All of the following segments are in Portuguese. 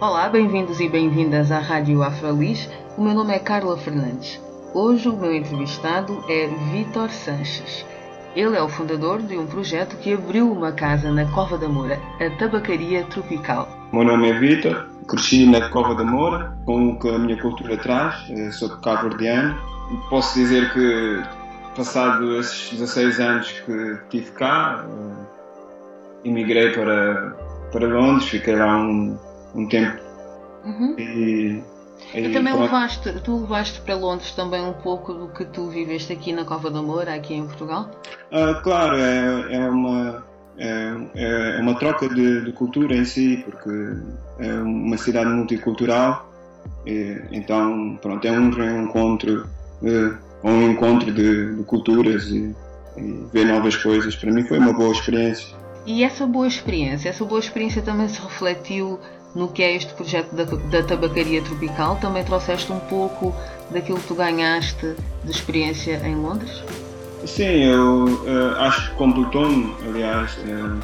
Olá, bem-vindos e bem-vindas à Rádio Afrolis. O meu nome é Carla Fernandes. Hoje o meu entrevistado é Vitor Sanches. Ele é o fundador de um projeto que abriu uma casa na Cova da Moura, a Tabacaria Tropical. Meu nome é Vitor, cresci na Cova da Moura, com o que a minha cultura traz, eh, sou de Cabo Verdeano. Posso dizer que, passado esses 16 anos que estive cá, eh, emigrei para, para Londres, fiquei lá um, um tempo. Uhum. E, e também levaste, tu levaste para Londres também um pouco do que tu viveste aqui na Cova da Moura, aqui em Portugal? Uh, claro, é, é uma é, é uma troca de, de, cultura em si, porque é uma cidade multicultural, e, então pronto, é um reencontro, é, um encontro de, de culturas e, e, ver novas coisas. Para mim foi uma boa experiência. E essa boa experiência, essa boa experiência também se refletiu no que é este projeto da, da tabacaria tropical? Também trouxeste um pouco daquilo que tu ganhaste de experiência em Londres? Sim, eu uh, acho que completou-me, aliás. Uh,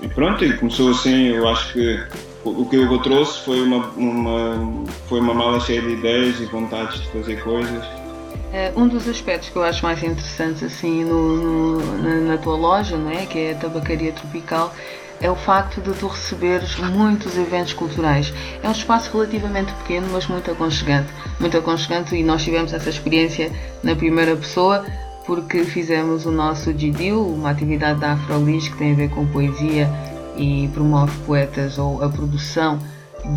e pronto, e começou assim. Eu acho que o que eu trouxe foi uma, uma, foi uma mala cheia de ideias e vontades de fazer coisas. Uh, um dos aspectos que eu acho mais interessantes assim no, no na, na, tua loja, não é, que é a tabacaria tropical, é o facto de tu receberes muitos eventos culturais. É um espaço relativamente pequeno, mas muito aconchegante. Muito aconchegante e nós tivemos essa experiência na primeira pessoa porque fizemos o nosso GDIL, uma atividade da Afrolis que tem a ver com poesia e promove poetas ou a produção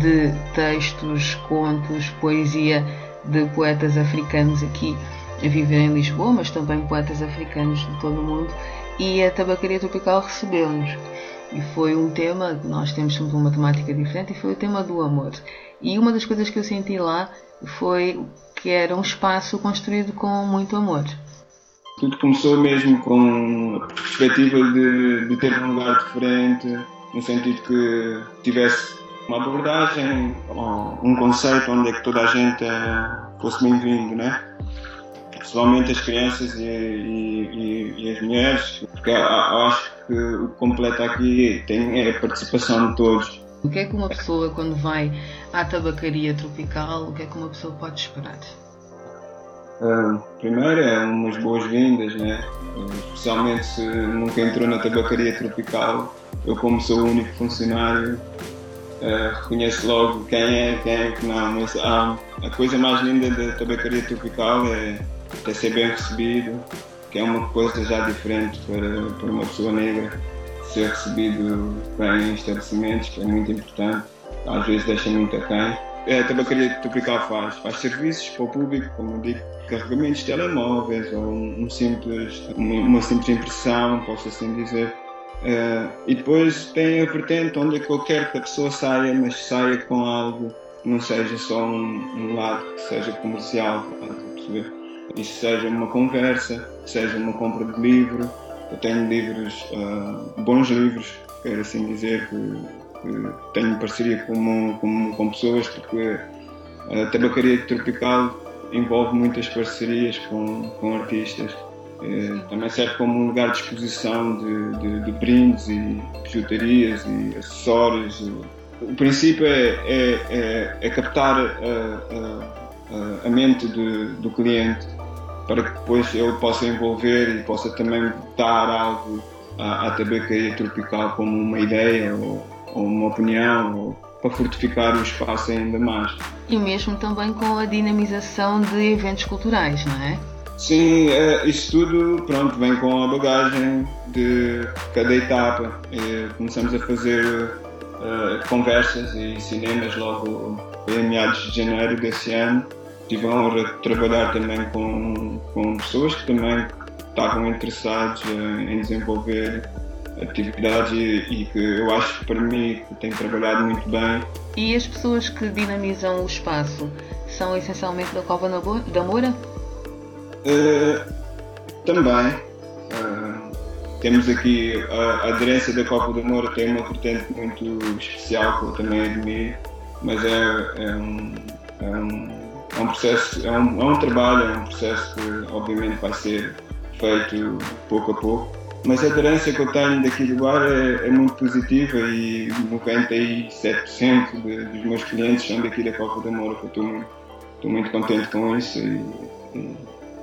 de textos, contos, poesia de poetas africanos aqui a viver em Lisboa, mas também poetas africanos de todo o mundo. E a Tabacaria Tropical recebeu-nos. E foi um tema, nós temos sempre uma temática diferente, e foi o tema do amor. E uma das coisas que eu senti lá foi que era um espaço construído com muito amor. Tudo começou mesmo com a perspectiva de, de ter um lugar diferente, no sentido que tivesse uma abordagem, um conceito onde é que toda a gente eh, fosse bem-vindo, né? Principalmente as crianças e, e, e, as mulheres, porque acho que o que completa aqui tem é a participação de todos. O que é que uma pessoa, quando vai à tabacaria tropical, o que é que uma pessoa pode esperar? Uh, primeiro é umas boas-vindas, né? especialmente se nunca entrou na tabacaria tropical. Eu, como sou o único funcionário, uh, reconheço logo quem é, quem é que não. Mas ah, a coisa mais linda da tabacaria tropical é, é ser bem recebido, que é uma coisa já diferente para, para uma pessoa negra. Ser recebido bem em estabelecimentos, que é muito importante, às vezes deixa muito a quem. É, a tabacaria tropical faz, faz serviços para o público, como eu digo, carregamentos de telemóveis ou um simples, uma, simples impressão, posso assim dizer. Uh, e depois tem a vertente onde qualquer que a pessoa saia, mas saia com algo, não seja só um, um lado que seja comercial, perceber? Isso seja uma conversa, seja uma compra de livro. Eu tenho livros, uh, bons livros, quero assim dizer, que, que tenho parceria com, com, com pessoas, porque a tabacaria tropical envolve muitas parcerias com, com artistas. É, também serve como um lugar de exposição de, de, de brindes e bijutarias e acessórios. O princípio é, é, é, é captar a, a, a mente do cliente para que depois ele possa envolver e possa também dar algo à, à tabacaria tropical como uma ideia ou, ou uma opinião ou, para fortificar o espaço ainda mais. E mesmo também com a dinamização de eventos culturais, não é? Sim, é, isso tudo pronto, vem com a bagagem de cada etapa. E começamos a fazer uh, conversas e cinemas logo em meados de janeiro desse ano. Tive a honra de trabalhar também com, com pessoas que também estavam interessados em desenvolver atividade e que eu acho que para mim que tenho trabalhado muito bem. E as pessoas que dinamizam o espaço são essencialmente da Cova da Moura? Uh, também. Uh, temos aqui a, aderência da Cova da Moura, tem uma vertente muito especial que eu também admiro, mas é, é, um, é, um, é um processo, é um, é um trabalho, é um processo que obviamente vai ser feito pouco a pouco mas a aderência que eu tenho daqui do bar é, é muito positiva e 97% de, dos meus clientes são daqui da Copa da Moura, estou muito, muito contente com isso e, e,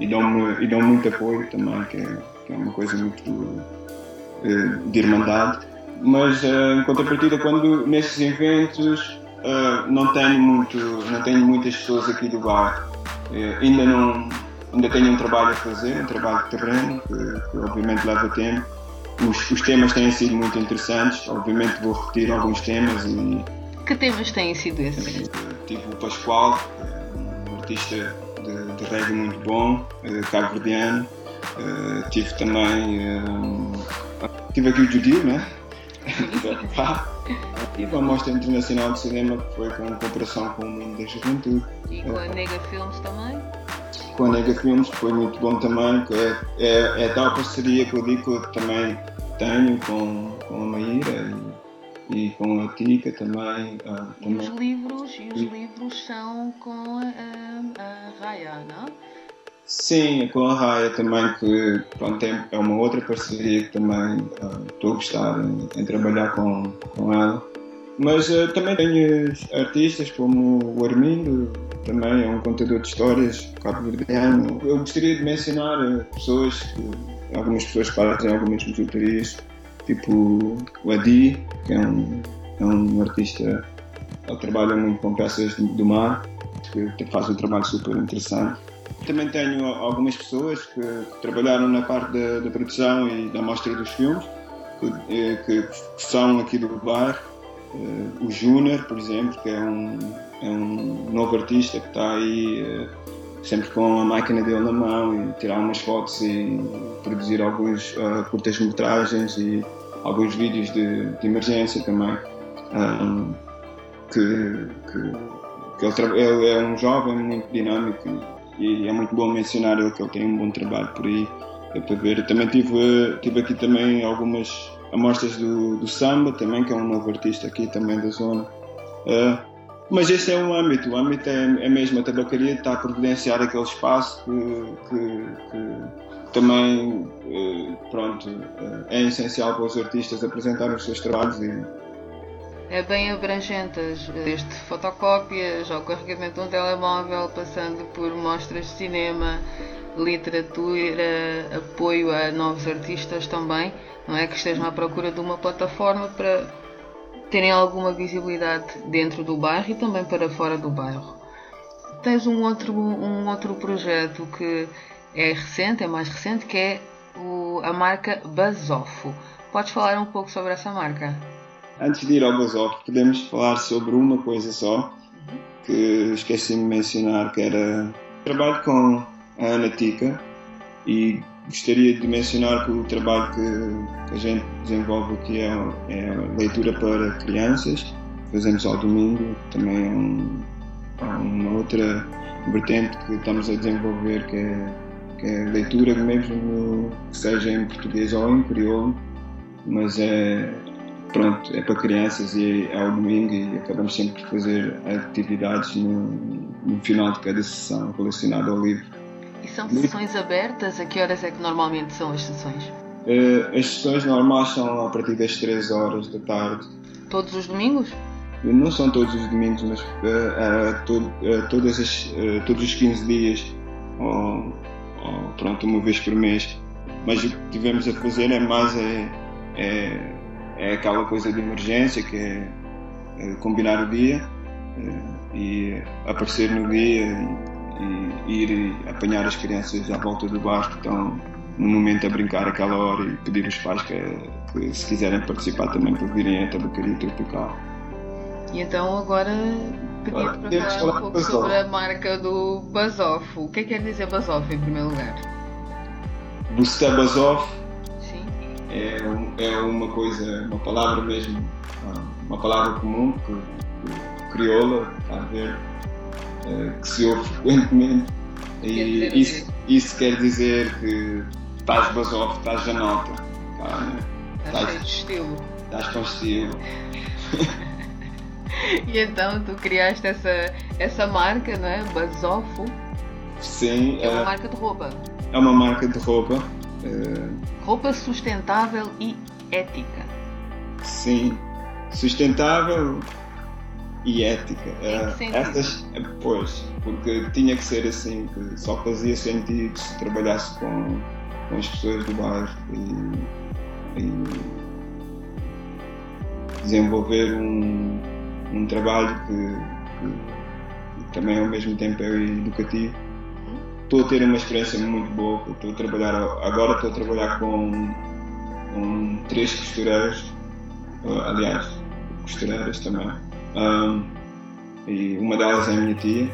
e dão-me dão muito apoio também, que é, que é uma coisa muito eh, de irmandade. Mas eh, em contrapartida, quando nesses eventos eh, não tenho muito, não tenho muitas pessoas aqui do bar, ainda não ainda tenho um trabalho a fazer, um trabalho de terreno, que, que obviamente leva tempo. Os, os, temas têm sido muito interessantes, obviamente vou repetir alguns temas e. Que temas têm sido esses? Tipo o Pascoal, um artista de, de reggae muito bom, cabo-verdiano. Uh, tive também. Uh, tive aqui o Judio, né? tive a Mostra Internacional de Cinema que foi com cooperação com o Mundo da Juventude. E com a Nega Filmes também? com a Nega Filmes foi muito bom também. É, é, é tal parceria que eu digo que eu também tenho com, com a Maíra e, e com a Tica também. Ah, e também. os livros, e os livros são com a, a Raya, não? Sim, com a Raya também, que pronto, é uma outra parceria que também uh, estou a gostar em, em, trabalhar com, com ela. Mas uh, também tenho artistas como o Armindo, também é um contador de histórias cabo-verdiano. Eu gostaria de mencionar uh, pessoas, que, algumas pessoas que fazem algumas bijuterias, tipo o Adi, que é um, é um artista, ele trabalha muito com peças do mar, que faz um trabalho super interessante. Também tenho algumas pessoas que, que trabalharam na parte da, da, produção e da mostra dos filmes, que, eh, que, que são aqui do bar Uh, o Júnior, por exemplo, que é um, é um novo artista que está aí uh, sempre com a máquina dele na mão e tirar umas fotos e produzir alguns uh, curtas-metragens e alguns vídeos de, de emergência também. Um, que, que, que ele, ele, é um jovem muito dinâmico e é muito bom mencionar ele que ele tem um bom trabalho por aí. É para ver. também tive, tive aqui também algumas amostras do, do samba também, que é um novo artista aqui também da zona. Uh, mas esse é um âmbito, o âmbito é, é mesmo a tabacaria está a providenciar aquele espaço que, que, que também uh, pronto, uh, é essencial para os artistas apresentarem os seus trabalhos e, é bem abrangente, desde fotocópias ao carregamento de um telemóvel, passando por mostras de cinema, literatura, apoio a novos artistas também não é? Que estejam à procura de uma plataforma para terem alguma visibilidade dentro do bairro e também para fora do bairro. Tens um outro, um outro projeto que é recente, é mais recente, que é o, a marca Bazofo. Podes falar um pouco sobre essa marca? Antes de ir ao Bazofo, podemos falar sobre uma coisa só, que esqueci de mencionar, que era trabalho com a Ana Tica e Gostaria de mencionar que o trabalho que, a gente desenvolve aqui é, é leitura para crianças, fazemos ao domingo, também é um, uma outra vertente que estamos a desenvolver que é, que é leitura mesmo que seja em português ou em crioulo, mas é pronto, é para crianças e é ao domingo e acabamos sempre de fazer atividades no, no final de cada sessão relacionada ao livro. E são sessões abertas? A que horas é que normalmente são as sessões? Uh, as sessões normais são a partir das 3 horas da tarde. Todos os domingos? Não são todos os domingos, mas uh, uh, to, todas as, todos os 15 dias, ou, ou, pronto, uma vez por mês. Mas o que tivemos a fazer é mais é, é, é aquela coisa de emergência, que é, é combinar o dia e aparecer no dia e ir apanhar as crianças à volta do bar que estão no momento a brincar aquela hora e pedir aos pais que, que se quiserem participar também para virem a tabacaria tropical. E então agora pedia para falar um pouco sobre a marca do Bazoff. O que é que quer dizer Bazoff em primeiro lugar? Busta Bazoff é, é uma coisa, uma palavra mesmo, uma palavra comum crioula, está a ver, uh, que se ouve frequentemente. E isso, isso quer dizer que estás basof, estás a nota. Tá, né? Estás cheio de estilo. Estás com estilo. e então tu criaste essa, essa marca, não é? Basofo. Sim. É uma uh, marca de roupa. É uma marca de roupa. Uh, roupa sustentável e ética. Sim. Sustentável e ética. Uh, essas, pois, porque tinha que ser assim, que só fazia sentido se trabalhasse com, com as pessoas do bairro e, e desenvolver um, um trabalho que, que, que, também ao mesmo tempo é educativo. Estou a ter uma experiência muito boa, estou a trabalhar, agora estou a trabalhar com, com três costureiras, aliás, costureiras também. Um, e uma delas é a minha tia.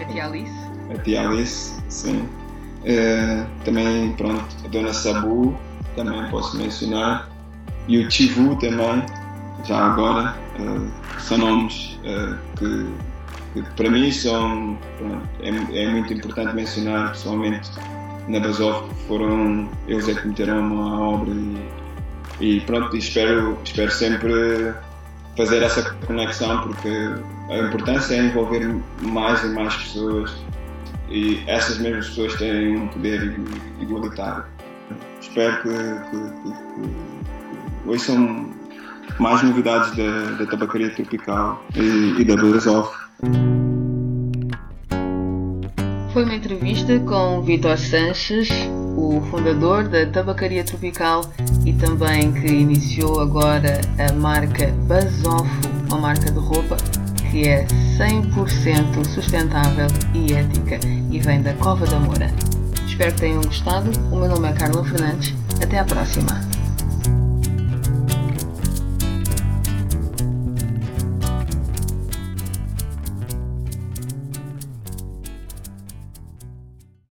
A tia Alice? A tia Alice, sim. Uh, também, pronto, a dona Sabu, também posso mencionar. E o Chivu também, já agora. Uh, são nomes uh, que, para mim são. É, é, muito importante mencionar, pessoalmente, na Basov, foram eles é que meteram a mão à obra e, e pronto, espero, espero sempre fazer essa conexão porque a importância é envolver mais e mais pessoas e essas mesmas pessoas têm um poder igualitário. Espero que, que, que, mais novidades da, da tabacaria tropical e, e da Bluesoff. Foi uma entrevista com Vitor Sanches, o fundador da Tabacaria Tropical e também que iniciou agora a marca Bazofo, uma marca de roupa que é 100% sustentável e ética e vem da Cova da Moura. Espero que tenham gostado. O meu nome é Carla Fernandes. Até à próxima.